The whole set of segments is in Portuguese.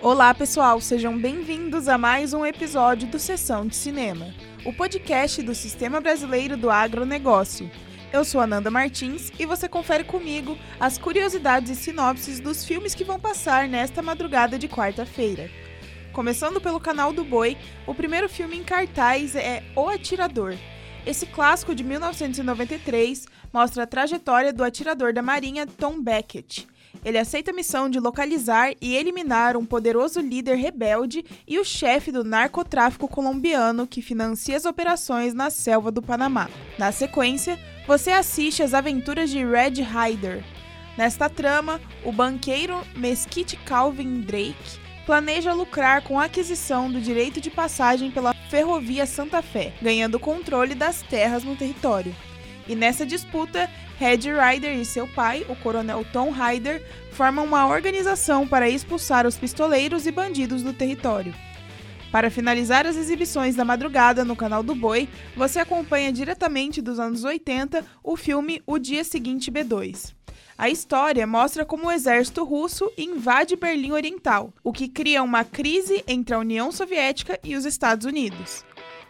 Olá, pessoal, sejam bem-vindos a mais um episódio do Sessão de Cinema, o podcast do Sistema Brasileiro do Agronegócio. Eu sou Ananda Martins e você confere comigo as curiosidades e sinopses dos filmes que vão passar nesta madrugada de quarta-feira. Começando pelo canal do Boi, o primeiro filme em cartaz é O Atirador. Esse clássico de 1993 mostra a trajetória do atirador da Marinha Tom Beckett. Ele aceita a missão de localizar e eliminar um poderoso líder rebelde e o chefe do narcotráfico colombiano que financia as operações na selva do Panamá. Na sequência, você assiste às aventuras de Red Ryder. Nesta trama, o banqueiro Mesquite Calvin Drake planeja lucrar com a aquisição do direito de passagem pela Ferrovia Santa Fé, ganhando controle das terras no território. E nessa disputa, Red Ryder e seu pai, o coronel Tom Ryder, formam uma organização para expulsar os pistoleiros e bandidos do território. Para finalizar as exibições da madrugada no canal do Boi, você acompanha diretamente dos anos 80 o filme O Dia Seguinte B2. A história mostra como o exército russo invade Berlim Oriental, o que cria uma crise entre a União Soviética e os Estados Unidos.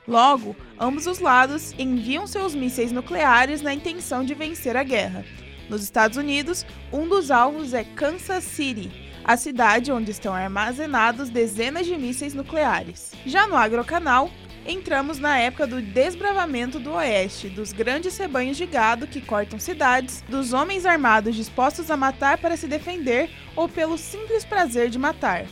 Logo, ambos os lados enviam seus mísseis nucleares na intenção de vencer a guerra. Nos Estados Unidos, um dos alvos é Kansas City, a cidade onde estão armazenados dezenas de mísseis nucleares. Já no Agrocanal, entramos na época do desbravamento do Oeste, dos grandes rebanhos de gado que cortam cidades, dos homens armados dispostos a matar para se defender ou pelo simples prazer de matar.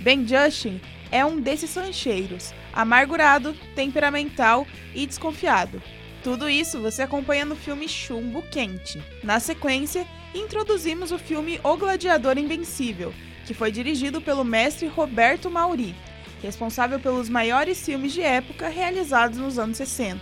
Ben Justin é um desses rancheiros, amargurado, temperamental e desconfiado. Tudo isso você acompanha no filme Chumbo Quente. Na sequência, introduzimos o filme O Gladiador Invencível, que foi dirigido pelo mestre Roberto Mauri, responsável pelos maiores filmes de época realizados nos anos 60.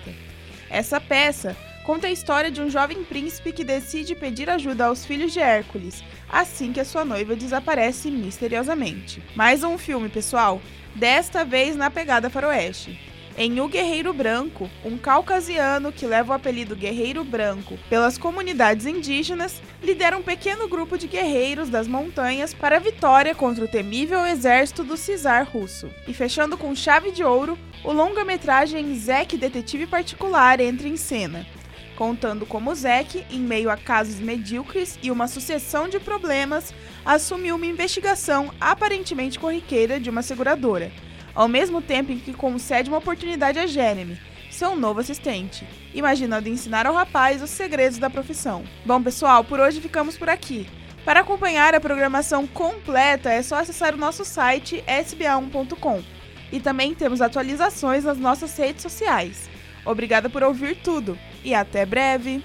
Essa peça conta a história de um jovem príncipe que decide pedir ajuda aos filhos de Hércules, assim que a sua noiva desaparece misteriosamente. Mais um filme, pessoal, desta vez na pegada faroeste. Em O Guerreiro Branco, um caucasiano que leva o apelido Guerreiro Branco pelas comunidades indígenas, lidera um pequeno grupo de guerreiros das montanhas para a vitória contra o temível exército do Czar russo. E fechando com chave de ouro, o longa-metragem Zack Detetive Particular entra em cena, contando como Zack, em meio a casos medíocres e uma sucessão de problemas, assumiu uma investigação aparentemente corriqueira de uma seguradora ao mesmo tempo em que concede uma oportunidade a Jeremy, seu novo assistente, imaginando ensinar ao rapaz os segredos da profissão. Bom, pessoal, por hoje ficamos por aqui. Para acompanhar a programação completa é só acessar o nosso site sba1.com. E também temos atualizações nas nossas redes sociais. Obrigada por ouvir tudo e até breve!